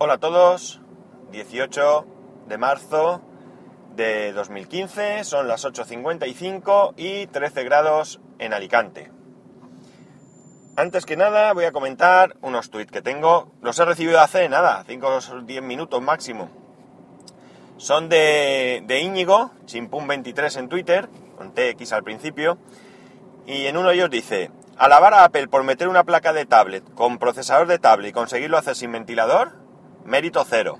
Hola a todos, 18 de marzo de 2015, son las 8.55 y 13 grados en Alicante. Antes que nada voy a comentar unos tweets que tengo, los he recibido hace nada, 5 o 10 minutos máximo. Son de, de Íñigo, chimpum23 en Twitter, con TX al principio, y en uno de ellos dice, alabar a Apple por meter una placa de tablet con procesador de tablet y conseguirlo hacer sin ventilador, mérito cero.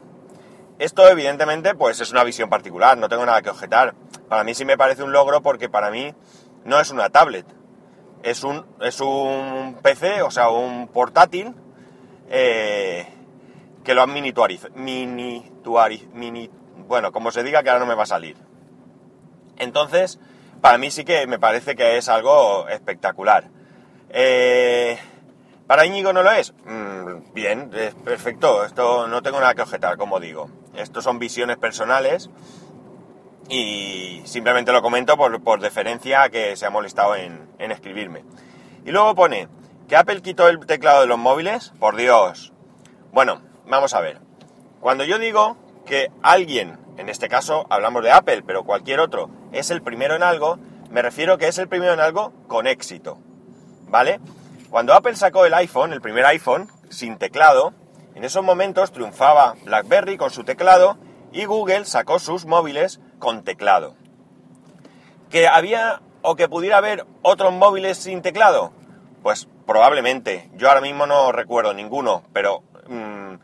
Esto evidentemente pues es una visión particular, no tengo nada que objetar. Para mí sí me parece un logro porque para mí no es una tablet, es un, es un PC, o sea, un portátil eh, que lo han minituarizado, mini, bueno, como se diga que ahora no me va a salir. Entonces, para mí sí que me parece que es algo espectacular. Eh, ¿Para Íñigo no lo es? Bien, es perfecto, esto no tengo nada que objetar, como digo. Estos son visiones personales y simplemente lo comento por, deferencia a que se ha molestado en, en escribirme. Y luego pone que Apple quitó el teclado de los móviles, por Dios. Bueno, vamos a ver. Cuando yo digo que alguien, en este caso hablamos de Apple, pero cualquier otro, es el primero en algo, me refiero que es el primero en algo con éxito. ¿Vale? Cuando Apple sacó el iPhone, el primer iPhone, sin teclado, en esos momentos triunfaba BlackBerry con su teclado y Google sacó sus móviles con teclado. ¿Que había o que pudiera haber otros móviles sin teclado? Pues probablemente. Yo ahora mismo no recuerdo ninguno, pero mmm,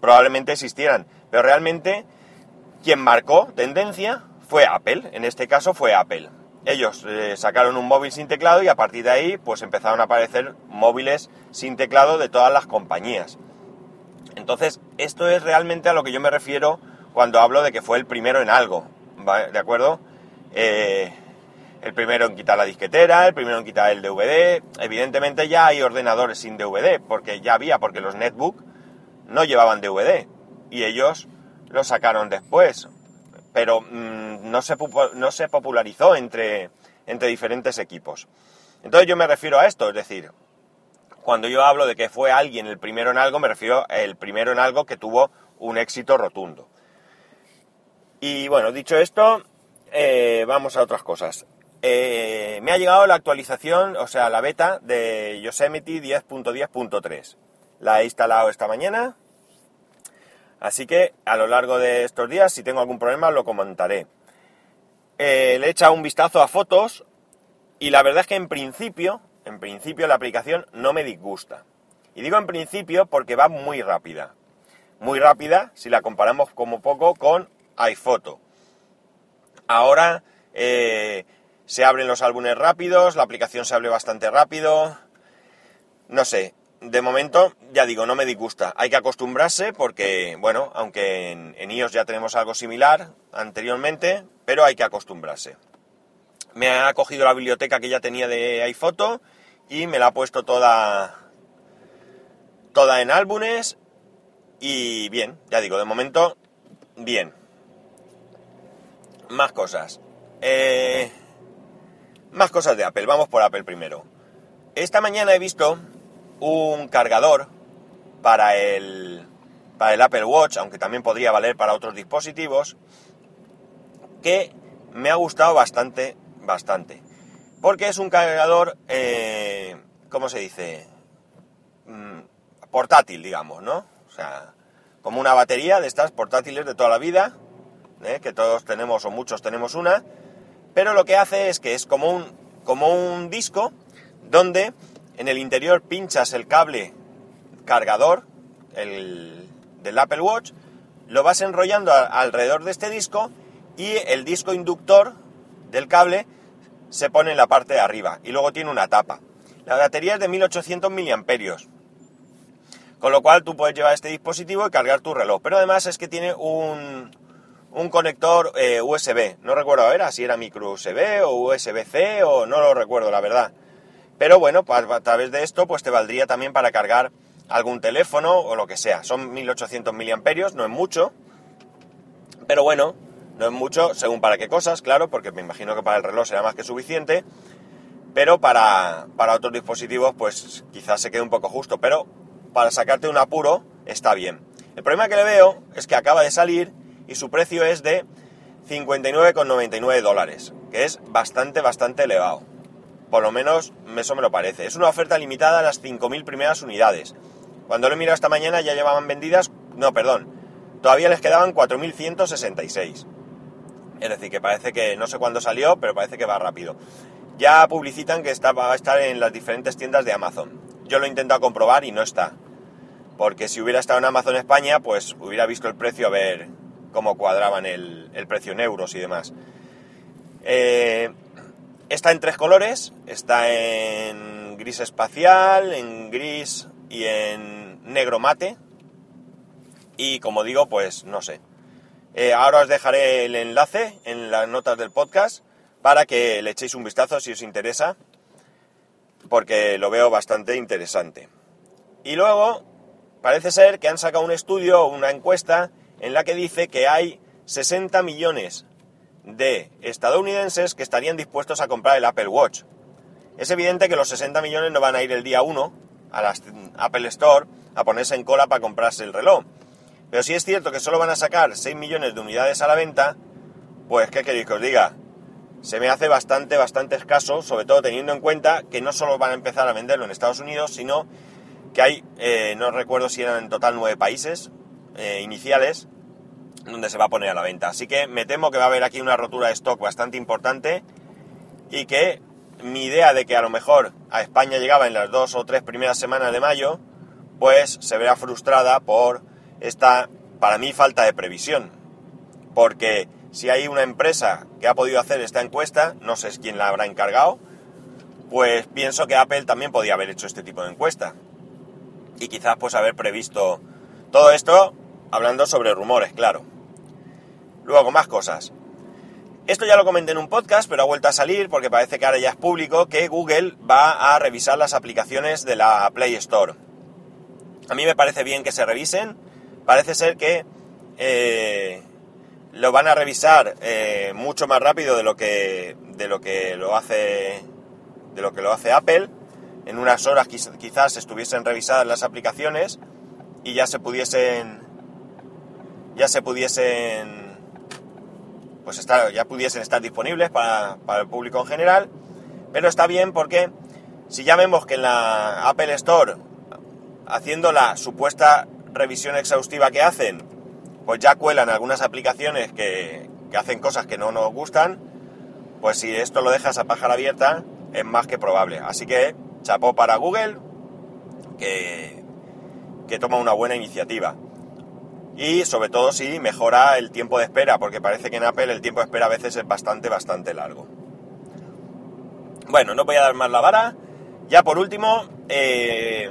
probablemente existieran. Pero realmente quien marcó tendencia fue Apple. En este caso fue Apple ellos eh, sacaron un móvil sin teclado y a partir de ahí pues empezaron a aparecer móviles sin teclado de todas las compañías. Entonces, esto es realmente a lo que yo me refiero cuando hablo de que fue el primero en algo, ¿de acuerdo? Eh, el primero en quitar la disquetera, el primero en quitar el DVD. Evidentemente ya hay ordenadores sin DVD, porque ya había, porque los netbook no llevaban DVD y ellos lo sacaron después pero mm, no, se, no se popularizó entre, entre diferentes equipos. Entonces yo me refiero a esto, es decir, cuando yo hablo de que fue alguien el primero en algo, me refiero el primero en algo que tuvo un éxito rotundo. Y bueno, dicho esto, eh, vamos a otras cosas. Eh, me ha llegado la actualización, o sea, la beta de Yosemite 10.10.3. La he instalado esta mañana Así que a lo largo de estos días, si tengo algún problema, lo comentaré. Eh, le he echado un vistazo a fotos y la verdad es que en principio, en principio la aplicación no me disgusta. Y digo en principio porque va muy rápida. Muy rápida si la comparamos como poco con iPhoto. Ahora eh, se abren los álbumes rápidos, la aplicación se abre bastante rápido. No sé, de momento, ya digo, no me disgusta. Hay que acostumbrarse porque, bueno, aunque en, iOS ya tenemos algo similar anteriormente, pero hay que acostumbrarse. Me ha cogido la biblioteca que ya tenía de iPhoto y me la ha puesto toda, toda en álbumes y bien, ya digo, de momento, bien. Más cosas. Eh, más cosas de Apple. Vamos por Apple primero. Esta mañana he visto un cargador para el, para el Apple Watch, aunque también podría valer para otros dispositivos, que me ha gustado bastante, bastante. Porque es un cargador, eh, ¿cómo se dice? Mm, portátil, digamos, ¿no? O sea, como una batería de estas portátiles de toda la vida, ¿eh? que todos tenemos o muchos tenemos una, pero lo que hace es que es como un, como un disco donde en el interior pinchas el cable cargador del Apple Watch, lo vas enrollando alrededor de este disco y el disco inductor del cable se pone en la parte de arriba y luego tiene una tapa. La batería es de 1800 miliamperios, con lo cual tú puedes llevar este dispositivo y cargar tu reloj. Pero además es que tiene un, un conector eh, USB. No recuerdo a si era micro USB o USB-C o no lo recuerdo, la verdad. Pero bueno, a través de esto pues te valdría también para cargar algún teléfono o lo que sea. Son 1800 miliamperios, no es mucho. Pero bueno, no es mucho según para qué cosas, claro, porque me imagino que para el reloj será más que suficiente. Pero para, para otros dispositivos pues quizás se quede un poco justo. Pero para sacarte un apuro está bien. El problema que le veo es que acaba de salir y su precio es de 59,99 dólares, que es bastante, bastante elevado. Por lo menos eso me lo parece. Es una oferta limitada a las 5.000 primeras unidades. Cuando lo he mirado esta mañana ya llevaban vendidas, no, perdón, todavía les quedaban 4.166. Es decir, que parece que no sé cuándo salió, pero parece que va rápido. Ya publicitan que está, va a estar en las diferentes tiendas de Amazon. Yo lo he intentado comprobar y no está. Porque si hubiera estado en Amazon España, pues hubiera visto el precio a ver cómo cuadraban el, precio en euros y demás. Eh, está en tres colores. Está en gris espacial, en gris y en negro mate. Y como digo, pues no sé. Eh, ahora os dejaré el enlace en las notas del podcast para que le echéis un vistazo si os interesa, porque lo veo bastante interesante. Y luego, parece ser que han sacado un estudio una encuesta en la que dice que hay 60 millones de estadounidenses que estarían dispuestos a comprar el Apple Watch. Es evidente que los 60 millones no van a ir el día 1 a la Apple Store a ponerse en cola para comprarse el reloj. Pero si es cierto que solo van a sacar 6 millones de unidades a la venta, pues ¿qué queréis que os diga? Se me hace bastante, bastante escaso, sobre todo teniendo en cuenta que no solo van a empezar a venderlo en Estados Unidos, sino que hay, eh, no recuerdo si eran en total nueve países eh, iniciales, donde se va a poner a la venta. Así que me temo que va a haber aquí una rotura de stock bastante importante y que mi idea de que a lo mejor a España llegaba en las dos o tres primeras semanas de mayo, pues se verá frustrada por esta, para mí, falta de previsión. Porque si hay una empresa que ha podido hacer esta encuesta, no sé quién la habrá encargado, pues pienso que Apple también podía haber hecho este tipo de encuesta. Y quizás pues haber previsto todo esto hablando sobre rumores, claro. Luego, más cosas. Esto ya lo comenté en un podcast, pero ha vuelto a salir porque parece que ahora ya es público que Google va a revisar las aplicaciones de la Play Store. A mí me parece bien que se revisen, parece ser que eh, lo van a revisar eh, mucho más rápido de lo que de lo que lo hace de lo que lo hace Apple. En unas horas quizás estuviesen revisadas las aplicaciones y ya se pudiesen ya se pudiesen pues ya pudiesen estar disponibles para, para el público en general. Pero está bien porque si ya vemos que en la Apple Store haciendo la supuesta revisión exhaustiva que hacen, pues ya cuelan algunas aplicaciones que, hacen cosas que no nos gustan, pues si esto lo dejas a pájara abierta, es más que probable. Así que chapó para Google, que, que toma una buena iniciativa. Y sobre todo si mejora el tiempo de espera, porque parece que en Apple el tiempo de espera a veces es bastante, bastante largo. Bueno, no voy a dar más la vara. Ya por último, eh,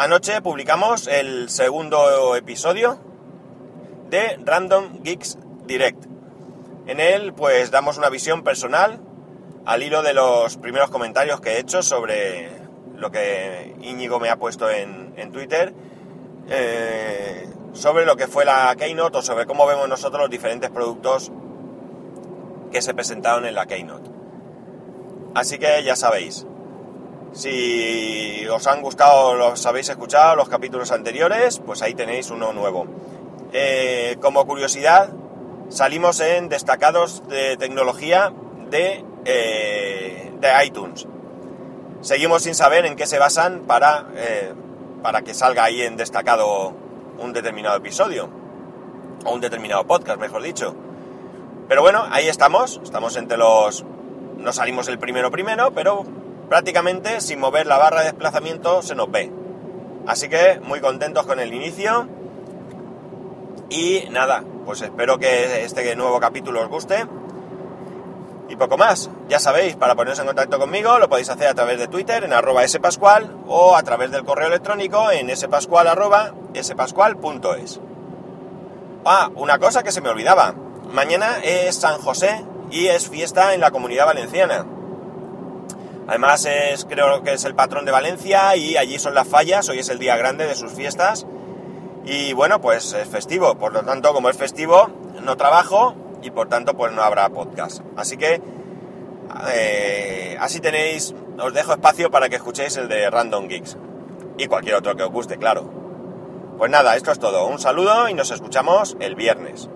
Anoche publicamos el segundo episodio de Random Geeks Direct. En él pues damos una visión personal al hilo de los primeros comentarios que he hecho sobre lo que Íñigo me ha puesto en, Twitter, eh, sobre lo que fue la Keynote o sobre cómo vemos nosotros los diferentes productos que se presentaron en la Keynote. Así que ya sabéis, si os han gustado, los habéis escuchado los capítulos anteriores, pues ahí tenéis uno nuevo. Eh, como curiosidad, salimos en destacados de tecnología de, eh, de iTunes. Seguimos sin saber en qué se basan para, para que salga ahí en destacado un determinado episodio, o un determinado podcast, mejor dicho. Pero bueno, ahí estamos, estamos entre los... No salimos el primero primero, pero prácticamente sin mover la barra de desplazamiento se nos ve. Así que muy contentos con el inicio. Y nada, pues espero que este nuevo capítulo os guste. Y poco más, ya sabéis, para poneros en contacto conmigo lo podéis hacer a través de Twitter en arroba spascual o a través del correo electrónico en spascual arroba spascual.es. Ah, una cosa que se me olvidaba. Mañana es San José y es fiesta en la comunidad valenciana. Además es, creo que es el patrón de Valencia y allí son las fallas, hoy es el día grande de sus fiestas. Y bueno, pues es festivo, por lo tanto, como es festivo, no trabajo y por tanto pues no habrá podcast. Así que eh, así tenéis, os dejo espacio para que escuchéis el de Random Geeks y cualquier otro que os guste, claro. Pues nada, esto es todo. Un saludo y nos escuchamos el viernes.